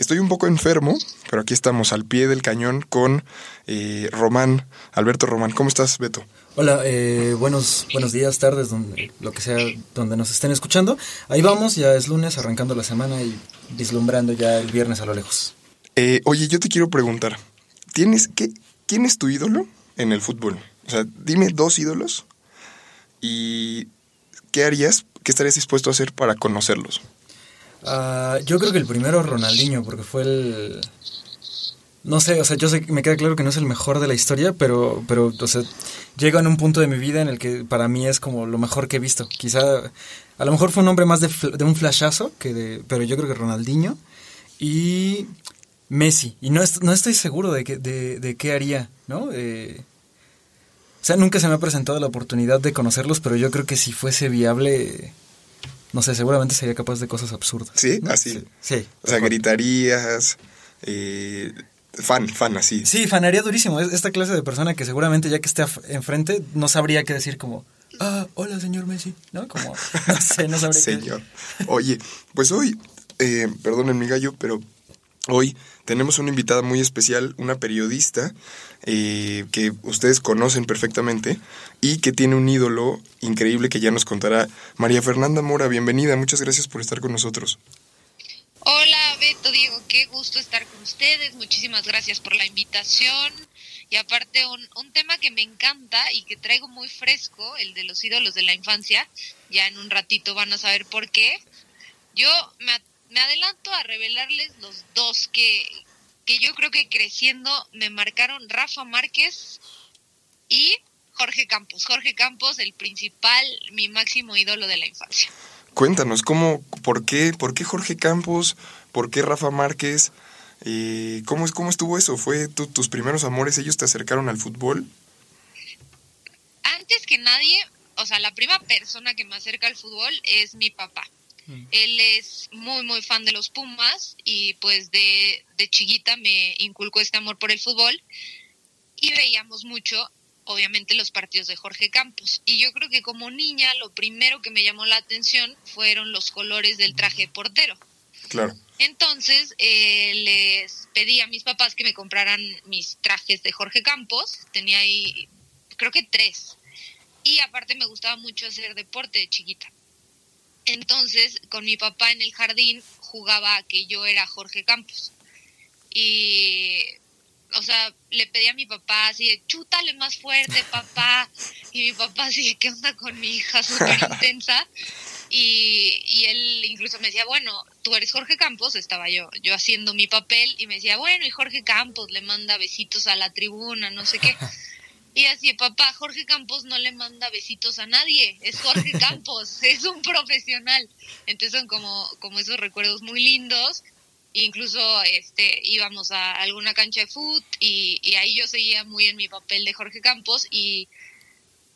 Estoy un poco enfermo, pero aquí estamos al pie del cañón con eh, Román, Alberto Román. ¿Cómo estás, Beto? Hola, eh, buenos, buenos días, tardes, donde, lo que sea, donde nos estén escuchando. Ahí vamos, ya es lunes, arrancando la semana y vislumbrando ya el viernes a lo lejos. Eh, oye, yo te quiero preguntar, ¿tienes qué, ¿quién es tu ídolo en el fútbol? O sea, dime dos ídolos y ¿qué harías, qué estarías dispuesto a hacer para conocerlos? Ah, yo creo que el primero Ronaldinho, porque fue el... No sé, o sea, yo sé, me queda claro que no es el mejor de la historia, pero, pero, o sea, llega en un punto de mi vida en el que para mí es como lo mejor que he visto. Quizá, a lo mejor fue un hombre más de, un flashazo, que de, pero yo creo que Ronaldinho y Messi. Y no, est- no estoy seguro de, que, de, de qué haría, ¿no? Eh, o sea, nunca se me ha presentado la oportunidad de conocerlos, pero yo creo que si fuese viable, no sé, seguramente sería capaz de cosas absurdas. ¿Sí? ¿no? Así. Sí. sí, O sea, gritarías, eh, fan, fan, así. Sí, fanaría durísimo. Es esta clase de persona que seguramente ya que esté enfrente no sabría qué decir como, ah, hola señor Messi, ¿no? Como, no sé, no sabría qué Señor. Oye, pues hoy, eh, perdonen mi gallo, pero hoy tenemos una invitada muy especial, una periodista eh, que ustedes conocen perfectamente y que tiene un ídolo increíble que ya nos contará. María Fernanda Mora, bienvenida, muchas gracias por estar con nosotros. Hola Beto, Diego, qué gusto estar con ustedes. Muchísimas gracias por la invitación. Y aparte un, un tema que me encanta y que traigo muy fresco, el de los ídolos de la infancia. Ya en un ratito van a saber por qué. Yo me, me adelanto a revelarles los dos que, que yo creo que creciendo me marcaron Rafa Márquez y Jorge Campos. Jorge Campos, el principal, mi máximo ídolo de la infancia. Cuéntanos, ¿cómo, por qué, por qué Jorge Campos, por qué Rafa Márquez, Eh, ¿cómo, es- ¿cómo estuvo eso? ¿Fue tu- tus primeros amores, ellos te acercaron al fútbol? antes que nadie, o sea, la primera persona que me acerca al fútbol es mi papá. Él es muy, muy fan de los Pumas y pues de, de chiquita me inculcó este amor por el fútbol y veíamos mucho, obviamente, los partidos de Jorge Campos. Y yo creo que como niña lo primero que me llamó la atención fueron los colores del traje de portero. Claro. Entonces eh, les pedí a mis papás que me compraran mis trajes de Jorge Campos. Tenía ahí, creo que tres. Y aparte me gustaba mucho hacer deporte de chiquita. Entonces con mi papá en el jardín jugaba a que yo era Jorge Campos. Y, o sea, le pedí a mi papá así de, chútale más fuerte, papá. Y mi papá así, de, ¿qué onda con mi hija? Súper intensa. Y, y él incluso me decía, bueno, tú eres Jorge Campos, estaba yo, yo haciendo mi papel y me decía, bueno, y Jorge Campos le manda besitos a la tribuna, no sé qué. Y así, papá, Jorge Campos no le manda besitos a nadie, es Jorge Campos, es un profesional. Entonces son como, como esos recuerdos muy lindos. Incluso este íbamos a alguna cancha de fútbol y, y ahí yo seguía muy en mi papel de Jorge Campos y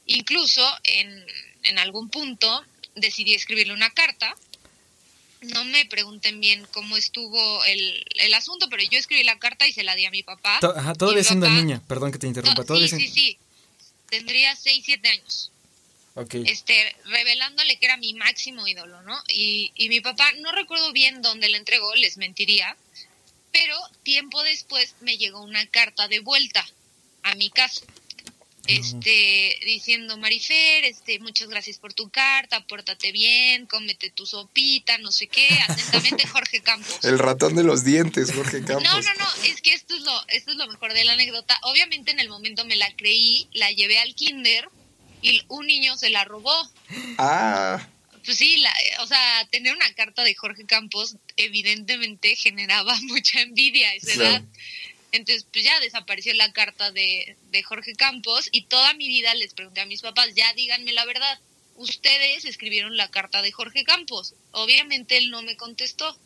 incluso en, en algún punto decidí escribirle una carta. No me pregunten bien cómo estuvo el, el asunto, pero yo escribí la carta y se la di a mi papá. Ajá, todavía mi siendo papá- niña, perdón que te interrumpa. No, todavía sí, sí, sí. Tendría 6, 7 años. Ok. Este, revelándole que era mi máximo ídolo, ¿no? Y, y mi papá, no recuerdo bien dónde le entregó, les mentiría, pero tiempo después me llegó una carta de vuelta a mi casa. Este, diciendo, Marifer, este, muchas gracias por tu carta, pórtate bien, cómete tu sopita, no sé qué, atentamente Jorge Campos. El ratón de los dientes, Jorge Campos. No, no, no, es que esto es lo, esto es lo mejor de la anécdota. Obviamente en el momento me la creí, la llevé al kinder y un niño se la robó. Ah, Pues sí, la, o sea, tener una carta de Jorge Campos evidentemente generaba mucha envidia a esa Claro. Entonces, pues ya desapareció la carta de, de Jorge Campos y toda mi vida les pregunté a mis papás, ya díganme la verdad, ustedes escribieron la carta de Jorge Campos. Obviamente él no me contestó.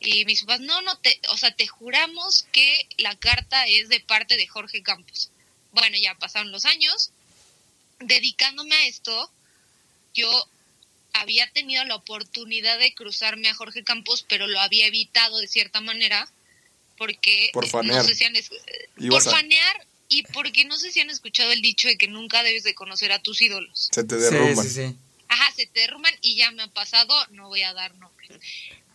Y mis papás, no, no, te, o sea, te juramos que la carta es de parte de Jorge Campos. Bueno, ya pasaron los años. Dedicándome a esto, yo había tenido la oportunidad de cruzarme a Jorge Campos, pero lo había evitado de cierta manera, porque Por no fanear. sé si han es- por Ibas a- fanear y porque no sé si han escuchado el dicho de que nunca debes de conocer a tus ídolos. Se te derrumban. sí, sí. Ajá, se te derrumban y ya me ha pasado, no voy a dar nombres.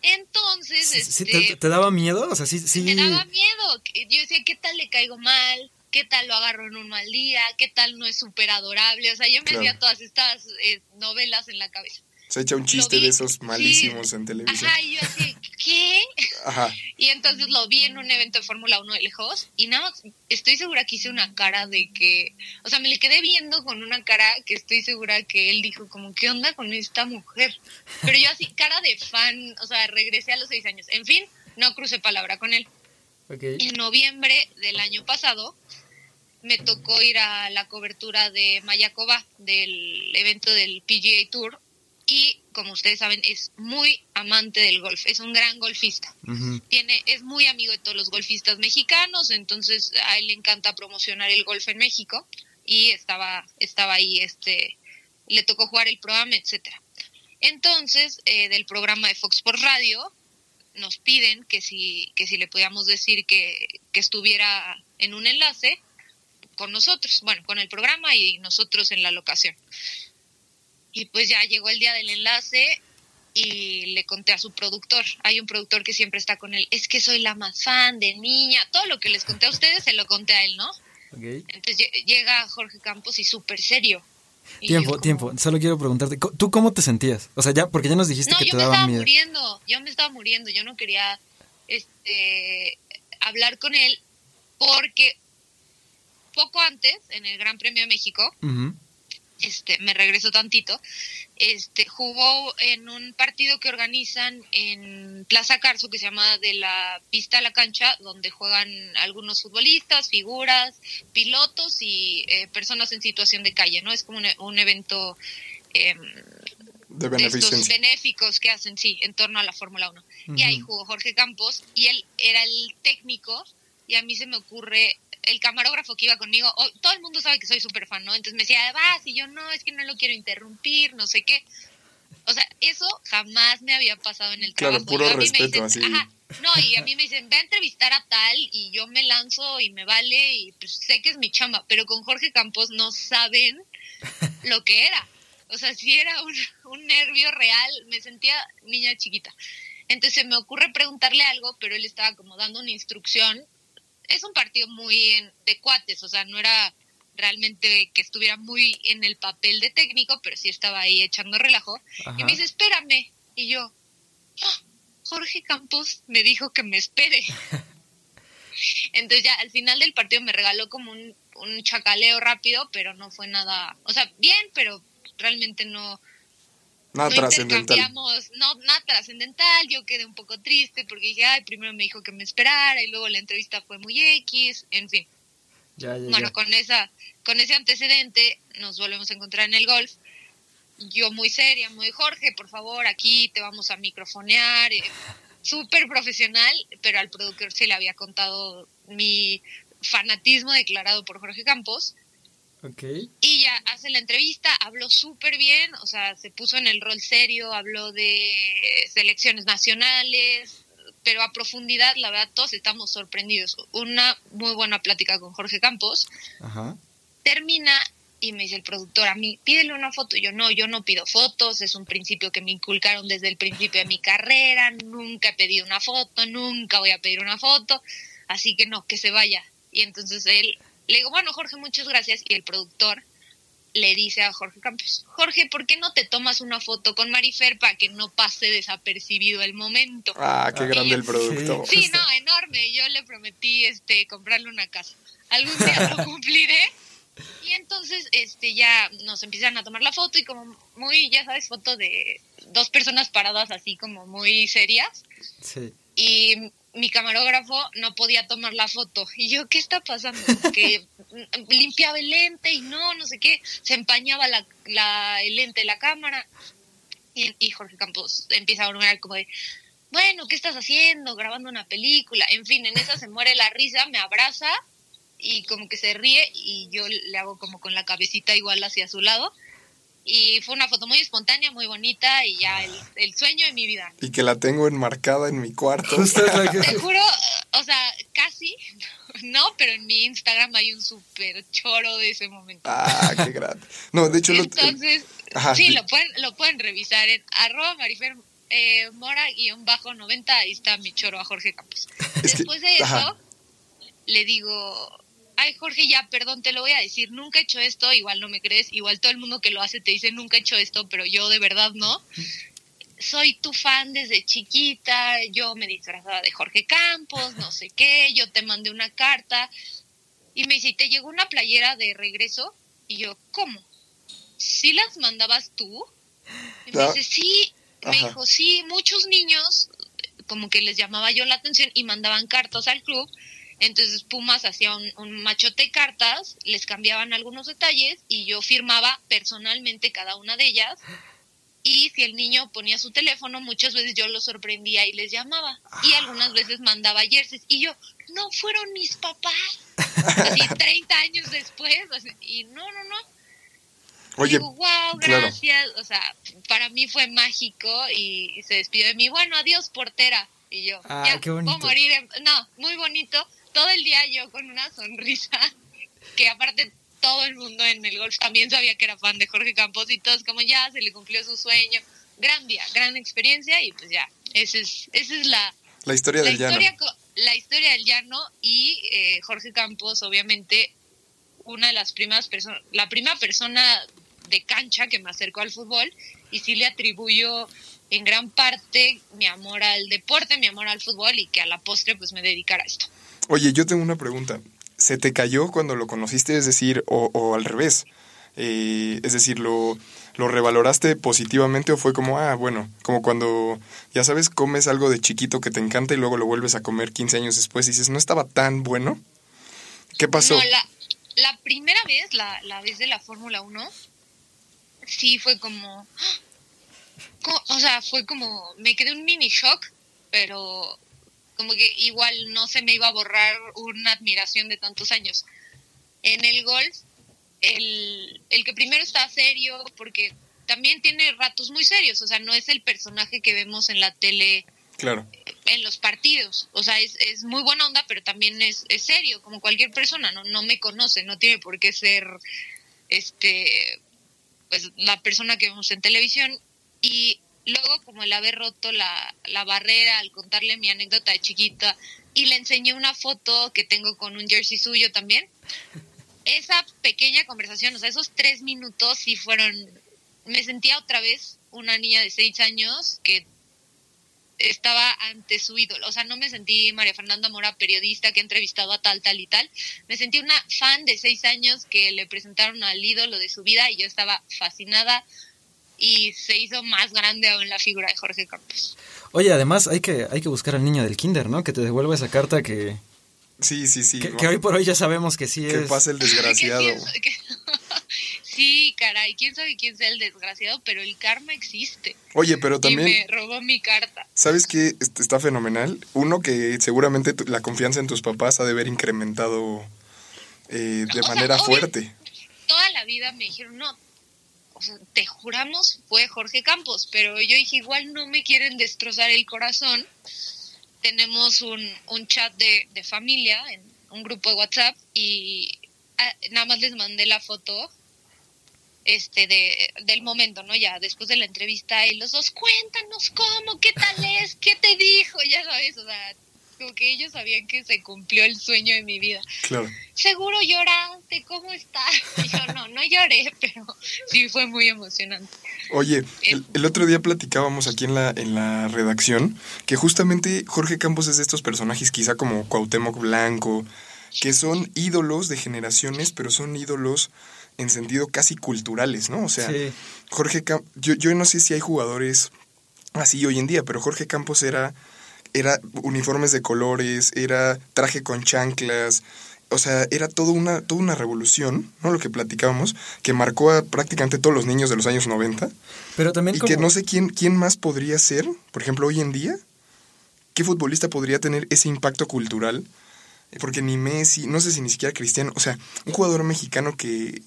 Entonces, Sí, sí, este, ¿te, te daba miedo? O sea, sí, sí. me daba miedo. Yo decía, ¿qué tal le caigo mal? ¿Qué tal lo agarro en un mal día? ¿Qué tal no es súper adorable? O sea, yo me Claro. hacía todas estas eh, novelas en la cabeza. Se echa un chiste de esos sí. malísimos en televisión. Ajá, y yo así, ¿qué? Ajá. Y entonces lo vi en un evento de Fórmula 1 de lejos y nada más estoy segura que hice una cara de que, o sea, me le quedé viendo con una cara que estoy segura que él dijo como, ¿qué onda con esta mujer? Pero yo así, cara de fan, o sea, regresé a los seis años. En fin, no crucé palabra con él. En noviembre del año pasado me tocó ir a la cobertura de Mayacoba, del evento del PGA Tour, y como ustedes saben, es muy amante del golf, es un gran golfista tiene es muy amigo de todos los golfistas mexicanos, entonces a él le encanta promocionar el golf en México y estaba estaba ahí este le tocó jugar el programa, etcétera. Entonces, eh, del programa de Fox por Radio nos piden que si que si le podíamos decir que, que estuviera en un enlace con nosotros, bueno, con el programa y nosotros en la locación. Y pues ya llegó el día del enlace y le conté a su productor. Hay un productor que siempre está con él. Es que soy la más fan de niña. Todo lo que les conté a ustedes se lo conté a él, ¿no? Ok. Entonces lle- llega Jorge Campos y súper serio. Y Tiempo, yo como- tiempo. Solo quiero preguntarte, ¿tú cómo te sentías? O sea, ya, porque ya nos dijiste No, que yo te me daba estaba miedo. muriendo. Yo me estaba muriendo. Yo no quería este, hablar con él porque poco antes, en el Gran Premio de México. Este, me regreso tantito, este, jugó en un partido que organizan en Plaza Carso que se llama de la pista a la cancha, donde juegan algunos futbolistas, figuras, pilotos y eh, personas en situación de calle, ¿no? Es como un, un evento em, De de estos benéficos que hacen, sí, en torno a la Fórmula 1. Y ahí jugó Jorge Campos y él era el técnico y a mí se me ocurre el camarógrafo que iba conmigo, oh, todo el mundo sabe que soy súper fan, ¿no? Entonces me decía, vas, y yo no, es que no lo quiero interrumpir, no sé qué. O sea, eso jamás me había pasado en el Claro, trabajo. puro Y a mí me respeto, dicen, así. Ajá, no, y a mí me dicen, ve a entrevistar a tal y yo me lanzo y me vale y pues sé que es mi chamba, pero con Jorge Campos no saben lo que era. O sea, sí era un, un nervio real, me sentía niña chiquita. Entonces se me ocurre preguntarle algo, pero él estaba como dando una instrucción. Es un partido muy en- de cuates, o sea, no era realmente que estuviera muy en el papel de técnico, pero sí estaba ahí echando relajo. Ajá. Y me dice, espérame. Y yo, "Ah, Jorge Campos me dijo que me espere. Entonces ya al final del partido me regaló como un, un chacaleo rápido, pero no fue nada, o sea, bien, pero realmente no, Nada no trascendental. no, nada trascendental, yo quedé un poco triste porque dije, ay, primero me dijo que me esperara y luego la entrevista fue muy X, en fin. Ya, ya, Bueno, ya. con esa, con ese antecedente nos volvemos a encontrar en el golf. Yo muy seria, muy Jorge, por favor, aquí te vamos a microfonear, eh, súper profesional, pero al productor se le había contado mi fanatismo declarado por Jorge Campos Ok. y ya hace la entrevista, habló súper bien, o sea, se puso en el rol serio, habló de selecciones nacionales, pero a profundidad, la verdad, todos estamos sorprendidos. Una muy buena plática con Jorge Campos. Ajá. Termina y me dice el productor, a mí, pídele una foto. Y yo, no, yo no pido fotos, es un principio que me inculcaron desde el principio de mi carrera, nunca he pedido una foto, nunca voy a pedir una foto, así que no, que se vaya. Y entonces él, le digo, bueno, Jorge, muchas gracias. Y el productor le dice a Jorge Campos, Jorge, ¿por qué no te tomas una foto con Marifer para que no pase desapercibido el momento? Ah, qué grande el producto. Sí, Justo. no, enorme. Yo le prometí este comprarle una casa. Algún día lo cumpliré. Y entonces este ya nos empiezan a tomar la foto y como muy, ya sabes, foto de dos personas paradas así como muy serias. Sí. Y mi camarógrafo no podía tomar la foto. Y yo, ¿qué está pasando? Que limpiaba el lente y no, no sé qué. Se empañaba la, el lente de la cámara. Y, y Jorge Campos empieza a murmurar como de, bueno, ¿qué estás haciendo? Grabando una película. En fin, en esa se muere la risa, me abraza y como que se ríe y yo le hago como con la cabecita igual hacia su lado. Y fue una foto muy espontánea, muy bonita y ya el, el sueño de mi vida. Y que la tengo enmarcada en mi cuarto. Lo Te juro, o sea, casi, no, pero en mi Instagram hay un súper choro de ese momento. Ah, qué grande. No, de hecho, lo- Entonces, Ajá, sí, sí. lo pueden, lo pueden revisar en arroba marifer eh, mora guion bajo 90, ahí está mi choro a Jorge Campos. Es que- Después de eso, ajá. le digo, ay Jorge, ya, perdón, te lo voy a decir, nunca he hecho esto, igual no me crees, igual todo el mundo que lo hace te dice, nunca he hecho esto, pero yo de verdad no. Soy tu fan desde chiquita, yo me disfrazaba de Jorge Campos, no sé qué, yo te mandé una carta y me dice, ¿te llegó una playera de regreso? Y yo, ¿cómo? ¿Sí las mandabas tú? Y me Ah. dice, sí. Me Ajá. dijo, sí, muchos niños, como que les llamaba yo la atención y mandaban cartas al club. Entonces Pumas hacía un, un machote de cartas, les cambiaban algunos detalles y yo firmaba personalmente cada una de ellas. Y si el niño ponía su teléfono, muchas veces yo lo sorprendía y les llamaba. Y algunas veces mandaba jerseys. Y yo, no fueron mis papás. Así 30 años después. así, y no, no, no. Oye, Digo, wow, claro. gracias. O sea, para mí fue mágico y se despidió de mí. Bueno, adiós, portera. Y yo, Ah, ya, qué bonito. puedo morir. en- No, muy bonito. Todo el día yo con una sonrisa, que aparte todo el mundo en el golf también sabía que era fan de Jorge Campos y todos como ya se le cumplió su sueño. Gran día, gran experiencia y pues ya, esa es, esa es la, la historia la del llano. historia, co- la historia del llano y eh, Jorge Campos, obviamente, una de las primeras personas, la primera persona de cancha que me acercó al fútbol y sí le atribuyo en gran parte mi amor al deporte, mi amor al fútbol y que a la postre pues me dedicara a esto. Oye, yo tengo una pregunta. ¿Se te cayó cuando lo conociste? Es decir, o, o al revés. Eh, es decir, ¿lo, ¿lo revaloraste positivamente o fue como, ah, bueno, como cuando, ya sabes, comes algo de chiquito que te encanta y luego lo vuelves a comer 15 años después y dices, no estaba tan bueno? ¿Qué pasó? No, la, la primera vez, la, la vez de la Fórmula 1, sí fue como, ¡ah! O sea, fue como, me quedé un mini shock, pero como que igual no se me iba a borrar una admiración de tantos años. En el golf, el, el que primero está serio, porque también tiene ratos muy serios, o sea, no es el personaje que vemos en la tele Claro. en los partidos. O sea, es, es muy buena onda, pero también es, es serio, como cualquier persona, ¿no? No me conoce, no tiene por qué ser este pues la persona que vemos en televisión. Y luego, como el haber roto la, la barrera al contarle mi anécdota de chiquita, y le enseñé una foto que tengo con un jersey suyo también. Esa pequeña conversación, o sea, esos tres minutos sí fueron. Me sentía otra vez una niña de seis años que estaba ante su ídolo. O sea, no me sentí María Fernanda Mora, periodista que ha entrevistado a tal, tal y tal. Me sentí una fan de seis años que le presentaron al ídolo de su vida y yo estaba fascinada y se hizo más grande aún la figura de Jorge Campos. Oye, además hay que, hay que buscar al niño del kinder, ¿no? Que te devuelva esa carta que, Sí, sí, sí. que, que hoy por hoy ya sabemos que sí Que es... pase el desgraciado. Que sí, es- que- sí, caray, quién sabe quién sea el desgraciado, pero el karma existe. Oye, pero Y también... me robó mi carta. ¿Sabes qué? Este, Está fenomenal. Uno, que seguramente tu- la confianza en tus papás ha de haber incrementado eh, de O manera fuerte. toda la vida me dijeron, no, o sea, te juramos fue Jorge Campos, pero yo dije, igual no me quieren destrozar el corazón. Tenemos un, un chat de, de familia, en un grupo de WhatsApp, y ah, nada más les mandé la foto este de, del momento, ¿no? Ya después de la entrevista, y los dos, cuéntanos cómo, qué tal es, qué te dijo, ya sabes, o sea, como que ellos sabían que se cumplió el sueño de mi vida Claro. seguro lloraste, ¿cómo estás? Y yo, no, no lloré, pero sí fue muy emocionante. Oye, el, el otro día platicábamos aquí en la, en la redacción que justamente Jorge Campos es de estos personajes quizá como Cuauhtémoc Blanco, que son ídolos de generaciones, pero son ídolos en sentido casi culturales, ¿no? O sea, Sí. Jorge Campos, yo, yo no sé si hay jugadores así hoy en día, pero Jorge Campos era, era uniformes de colores, era traje con chanclas, o sea, era toda una, toda una revolución, ¿no? Lo que platicábamos, que marcó a prácticamente todos los niños de los años 90 Pero también y como... que no sé quién, quién más podría ser, por ejemplo, hoy en día, ¿qué futbolista podría tener ese impacto cultural? Porque ni Messi, no sé si ni siquiera Cristiano, o sea, un jugador mexicano que,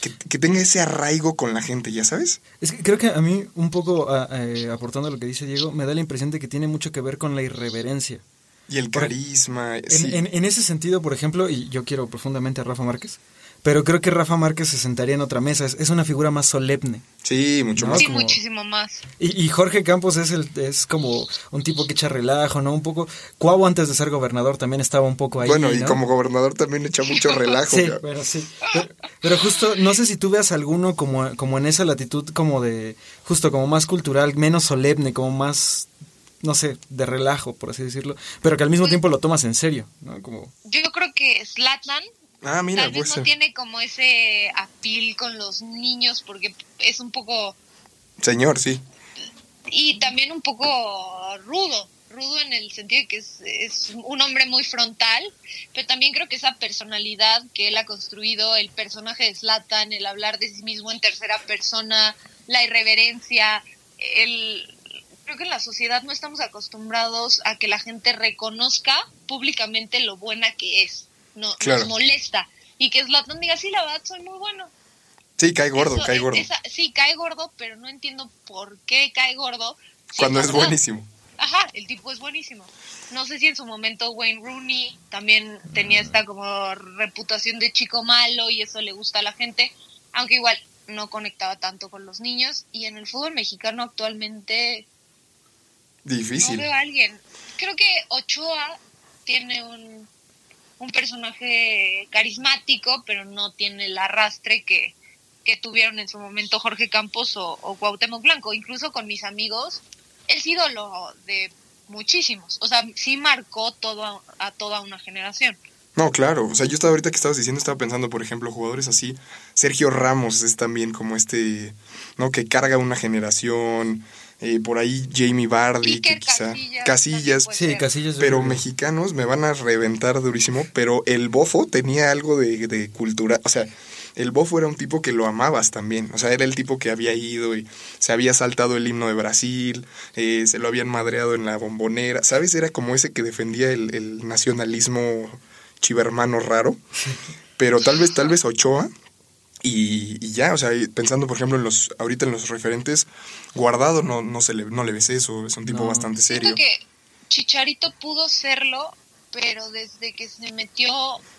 que, que tenga ese arraigo con la gente, ¿ya sabes? Es que creo que a mí, un poco a- eh, aportando a lo que dice Diego, me da la impresión de que tiene mucho que ver con la irreverencia. Y el carisma, En, sí. en- en ese sentido, por ejemplo, y yo quiero profundamente a Rafa Márquez, pero creo que Rafa Márquez se sentaría en otra mesa, es, es una figura más solemne. Sí, mucho No, más. Sí, como- muchísimo más. Y, y Jorge Campos es el es como un tipo que echa relajo, ¿no? Un poco... Cuau antes de ser gobernador también estaba un poco ahí, bueno, y ¿no? como gobernador también echa mucho relajo. Sí, pero sí. Pero, pero justo, no sé si tú veas alguno como, como en esa latitud como de, justo como más cultural, menos solemne, como más, no sé, de relajo, por así decirlo, pero que al mismo tiempo lo tomas en serio, ¿no? Como, Yo creo que Zlatan Ah, mira, tal vez pues. no tiene como ese apil con los niños porque es un poco Señor, sí. y también un poco rudo, rudo en el sentido de que es, es un hombre muy frontal, pero también creo que esa personalidad que él ha construido, el personaje de Zlatan, el hablar de sí mismo en tercera persona, la irreverencia, el creo que en la sociedad no estamos acostumbrados a que la gente reconozca públicamente lo buena que es. No, Claro. Nos molesta. Y que Zlatan diga, sí, la verdad, soy muy bueno. Sí, cae gordo, Eso, cae gordo. esa- sí, cae gordo, pero no entiendo por qué cae gordo. Cuando es buenísimo. Ajá, el tipo es buenísimo. No sé si en su momento Wayne Rooney también tenía esta como reputación de chico malo y eso le gusta a la gente, aunque igual no conectaba tanto con los niños. Y en el fútbol mexicano actualmente Difícil. no veo a alguien. Creo que Ochoa tiene un, un personaje carismático, pero no tiene el arrastre que, que tuvieron en su momento Jorge Campos o, o Cuauhtémoc Blanco. Incluso con mis amigos, es ídolo de muchísimos. O sea, sí marcó todo a, a toda una generación. No, claro. O sea, yo estaba ahorita que estabas diciendo, estaba pensando, por ejemplo, jugadores así. Sergio Ramos es también como este, ¿no? Que carga una generación. Eh, por ahí Jamie Vardy, que quizá. Casillas Casillas. sí. Casillas. Pero mexicanos me van a reventar durísimo, pero el bofo tenía algo de, de cultura, o sea, el bofo era un tipo que lo amabas también, o sea, era el tipo que había ido y se había saltado el himno de Brasil, eh, se lo habían madreado en la bombonera, ¿sabes? Era como ese que defendía el, el nacionalismo chivermano raro, pero tal vez, tal vez Ochoa, y, y ya, o sea, pensando por ejemplo en los, ahorita en los referentes, Guardado no, no, se le, no le ves eso, es un tipo No. bastante serio. Siento que Chicharito pudo serlo, pero desde que se metió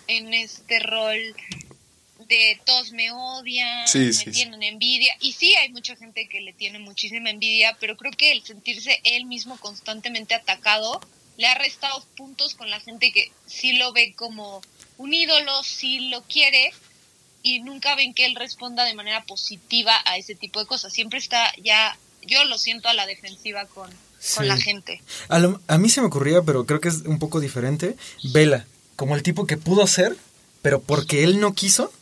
en este rol de todos me odian, Sí, me sí, sí. tienen envidia, y sí hay mucha gente que le tiene muchísima envidia, pero creo que el sentirse él mismo constantemente atacado le ha restado puntos con la gente que sí lo ve como un ídolo, sí lo quiere, y nunca ven que él responda de manera positiva a ese tipo de cosas. Siempre está ya, yo lo siento a la defensiva con, con la gente. A, lo- a mí se me ocurría, pero creo que es un poco diferente, Vela, como el tipo que pudo ser, pero porque él no quiso,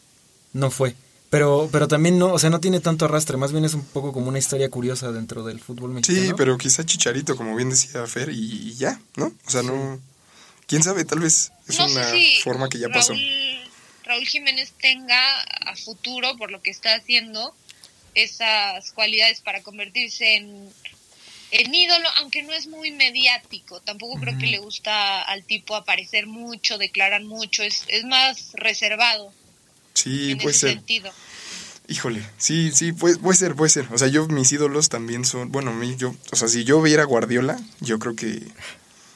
no fue. Pero, pero también no, o sea, no tiene tanto arrastre, más bien es un poco como una historia curiosa dentro del fútbol mexicano. Sí, pero quizá Chicharito, como bien decía Fer, y, y ya, ¿no? O sea, no... ¿Quién sabe? Tal vez es no una sé si forma que ya pasó. Raúl, Raúl Jiménez tenga a futuro, por lo que está haciendo, esas cualidades para convertirse en, en ídolo, aunque no es muy mediático. Tampoco creo que le gusta al tipo aparecer mucho, declarar mucho, es, es más reservado Sí, en puede ese ser. sentido. Híjole, sí, sí, puede, puede ser, puede ser. O sea, yo, mis ídolos también son... Bueno, a mí, yo... O sea, si yo viera Guardiola, yo creo que...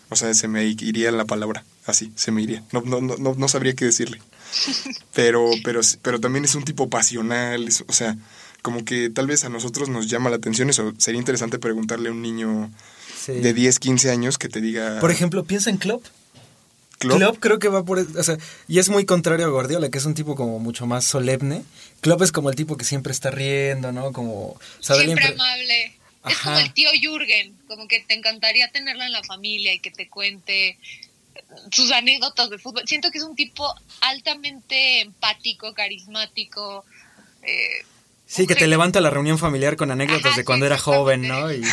O sea, se me iría la palabra. Así, se me iría. No, no, no, no sabría qué decirle. Pero, pero, pero también es un tipo pasional. es- o sea, como que tal vez a nosotros nos llama la atención eso. Sería interesante preguntarle a un niño Sí. de 10, 15 años que te diga... Por ejemplo, piensa en Klopp. Klopp. Klopp creo que va por... O sea, y es muy contrario a Guardiola, que es un tipo como mucho más solemne. Klopp es como el tipo que siempre está riendo, ¿no? Como... o sea, Siempre impre- amable. Es como el tío Jürgen, como que te encantaría tenerlo en la familia y que te cuente sus anécdotas de fútbol. Siento que es un tipo altamente empático, carismático. eh, Sí, que te levanta la reunión familiar con anécdotas Ajá, de sí, cuando era joven, ¿no? Y...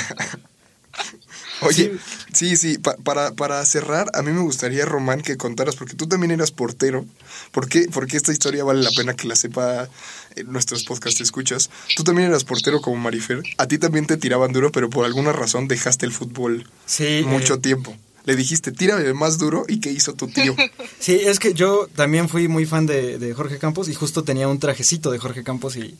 Oye, sí, sí, pa- para, para cerrar, a mí me gustaría, Román, que contaras, porque tú también eras portero. ¿Por qué? Porque esta historia vale la pena que la sepa en nuestros podcast escuchas. Tú también eras portero como Marifer. A ti también te tiraban duro, pero por alguna razón dejaste el fútbol Sí, mucho eh, tiempo. Le dijiste, tírame más duro y ¿qué hizo tu tío? Sí, es que yo también fui muy fan de, de Jorge Campos y justo tenía un trajecito de Jorge Campos y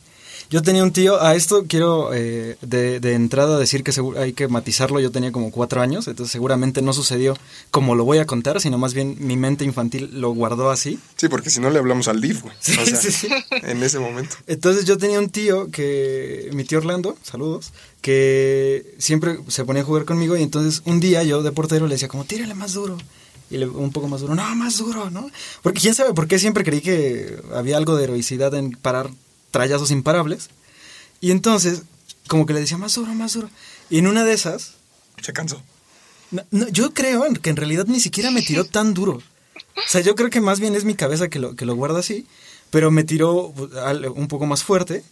yo tenía un tío, a esto quiero eh, de, de entrada decir que seguro- hay que matizarlo, yo tenía como cuatro años, entonces seguramente no sucedió como lo voy a contar, sino más bien mi mente infantil lo guardó así. Sí, porque si no le hablamos al DIF, güey. Sí, o sea, sí, sí. en ese momento. Entonces yo tenía un tío que, mi tío Orlando, saludos, que siempre se ponía a jugar conmigo y entonces un día yo de portero le decía como, tírale más duro. Y le, un poco más duro, no, más duro, ¿no? Porque quién sabe por qué siempre creí que había algo de heroicidad en parar trayazos imparables. Y entonces, como que le decía más duro, más duro. Y en una de esas, Se cansó. no, no, yo creo que en realidad ni siquiera me tiró tan duro. O sea, yo creo que más bien es mi cabeza que lo, que lo guarda así, pero me tiró pues, un poco más fuerte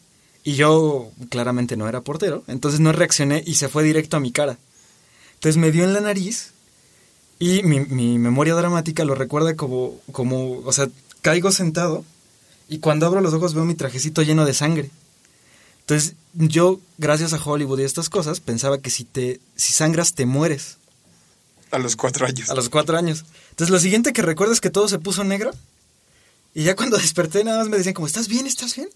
y yo claramente no era portero, entonces no reaccioné y se fue directo a mi cara. Entonces me dio en la nariz y mi, mi memoria dramática lo recuerda como, como, o sea, caigo sentado y cuando abro los ojos veo mi trajecito lleno de sangre. Entonces yo, gracias a Hollywood y estas cosas, pensaba que si te, si sangras te mueres. A los cuatro años. A los cuatro años. Entonces lo siguiente que recuerdo es que todo se puso negro. Y ya cuando desperté nada más me decían como, ¿estás bien? ¿Estás bien?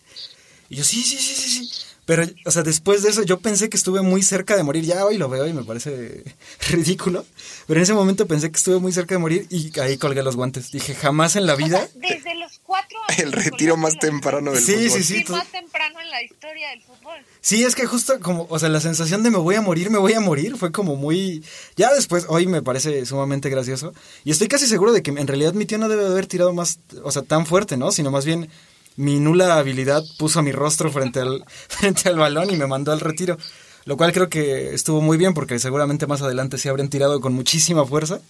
Y yo, sí, sí, sí, sí, sí. Pero, o sea, después de eso yo pensé que estuve muy cerca de morir. Ya hoy lo veo y me parece ridículo. Pero en ese momento pensé que estuve muy cerca de morir y ahí colgué los guantes. Dije, jamás en la O sea, vida... desde los cuatro años. El retiro más temprano del Sí, fútbol. sí, Sí, sí. tú- más temprano en la historia del fútbol. Sí, es que justo como, o sea, la sensación de me voy a morir, me voy a morir, fue como muy... Ya después, hoy me parece sumamente gracioso. Y estoy casi seguro de que en realidad mi tío no debe de haber tirado más, o sea, tan fuerte, ¿no? Sino más bien mi nula habilidad puso mi rostro frente al, frente al balón y me mandó al retiro. Lo cual creo que estuvo muy bien porque seguramente más adelante se habrían tirado con muchísima fuerza.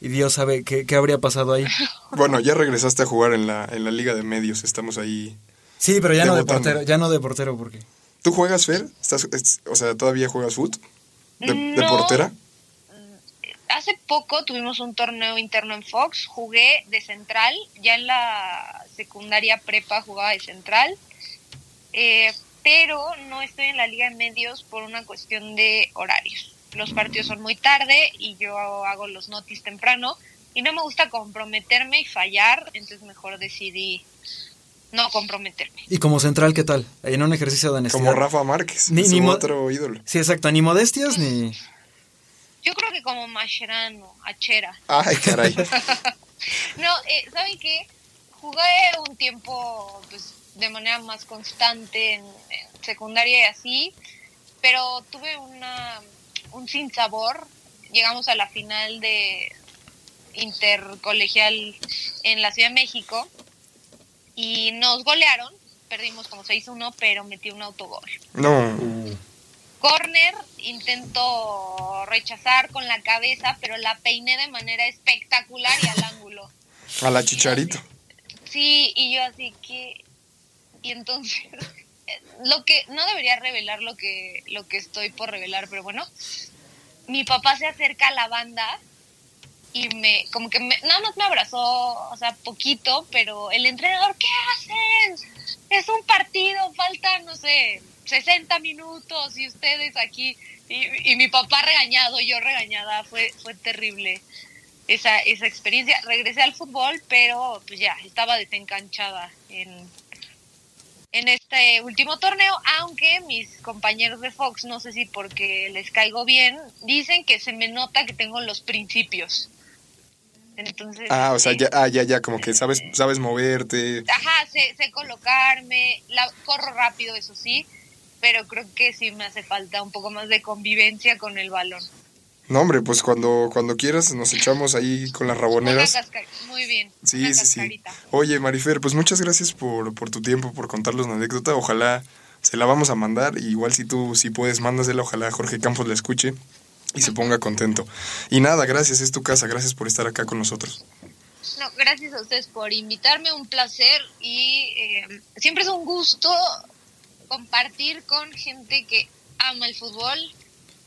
Y Dios sabe qué, qué habría pasado ahí. Bueno, ya regresaste a jugar en la, en la Liga de Medios. Estamos ahí. Sí, pero ya no de portero, ya no de portero porque... ¿Tú juegas, Fer? ¿Estás, es- o sea, ¿todavía juegas foot? ¿De, de portera? Hace poco tuvimos un torneo interno en Fox, jugué de central, ya en la secundaria prepa jugaba de central, eh, pero no estoy en la liga de medios por una cuestión de horarios. Los partidos son muy tarde y yo hago los notis temprano y no me gusta comprometerme y fallar, entonces mejor decidí no comprometerme. Y como central, ¿qué tal? En un ejercicio de honestidad. Como Rafa Márquez. Ni- otro ídolo. Sí, exacto. Ni modestias ni... Yo creo que como Mascherano, Achera. Ay, caray. No, eh, ¿saben qué? Jugué un tiempo pues, de manera más constante en, en secundaria y así, pero tuve una, un sinsabor. Llegamos a la final de intercolegial en la Ciudad de México y nos golearon. Perdimos como 6-1, pero metí un autogol. No. Corner, intento rechazar con la cabeza, pero la peiné de manera espectacular y al ángulo. A la chicharito. Sí, y yo así que y entonces lo que no debería revelar lo que lo que estoy por revelar, pero bueno, mi papá se acerca a la banda y me como que me- nada más me abrazó, o sea, poquito, pero el entrenador, ¿qué hacen? Es un partido, faltan no sé, 60 minutos y ustedes aquí y, y mi papá regañado, yo regañada, fue fue terrible esa, esa experiencia. Regresé al fútbol, pero pues ya, estaba desencanchada en, en este último torneo, aunque mis compañeros de Fox, no sé si porque les caigo bien, dicen que se me nota que tengo los principios. Entonces, Ah, o sea, ya, ah, ya, ya, como que sabes, sabes moverte. Ajá, sé, sé colocarme, la, corro rápido, eso sí, pero creo que sí me hace falta un poco más de convivencia con el balón. No, hombre, pues cuando, cuando quieras nos echamos ahí con las Una raboneras. muy bien. Sí, una sí, sí. Oye, Marifer, pues muchas gracias por, por tu tiempo, por contarnos la anécdota. Ojalá se la vamos a mandar. Igual si tú, si puedes, mándasela. Ojalá Jorge Campos la escuche y se ponga contento. Y nada, gracias, es tu casa. Gracias por estar acá con nosotros. No, gracias a ustedes por invitarme, un placer y eh, siempre es un gusto compartir con gente que ama el fútbol.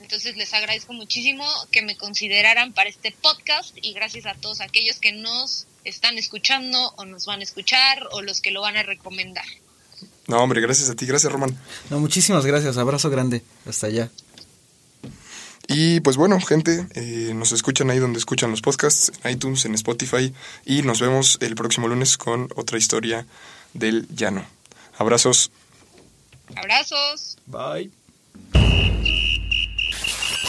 Entonces les agradezco muchísimo que me consideraran para este podcast y gracias a todos aquellos que nos están escuchando o nos van a escuchar o los que lo van a recomendar. No, hombre, gracias a ti. Gracias, Román. No, muchísimas gracias. Abrazo grande. Hasta allá. Y pues bueno, gente, eh, nos escuchan ahí donde escuchan los podcasts, en iTunes, en Spotify, y nos vemos el próximo lunes con otra historia del llano. Abrazos. Abrazos. Bye.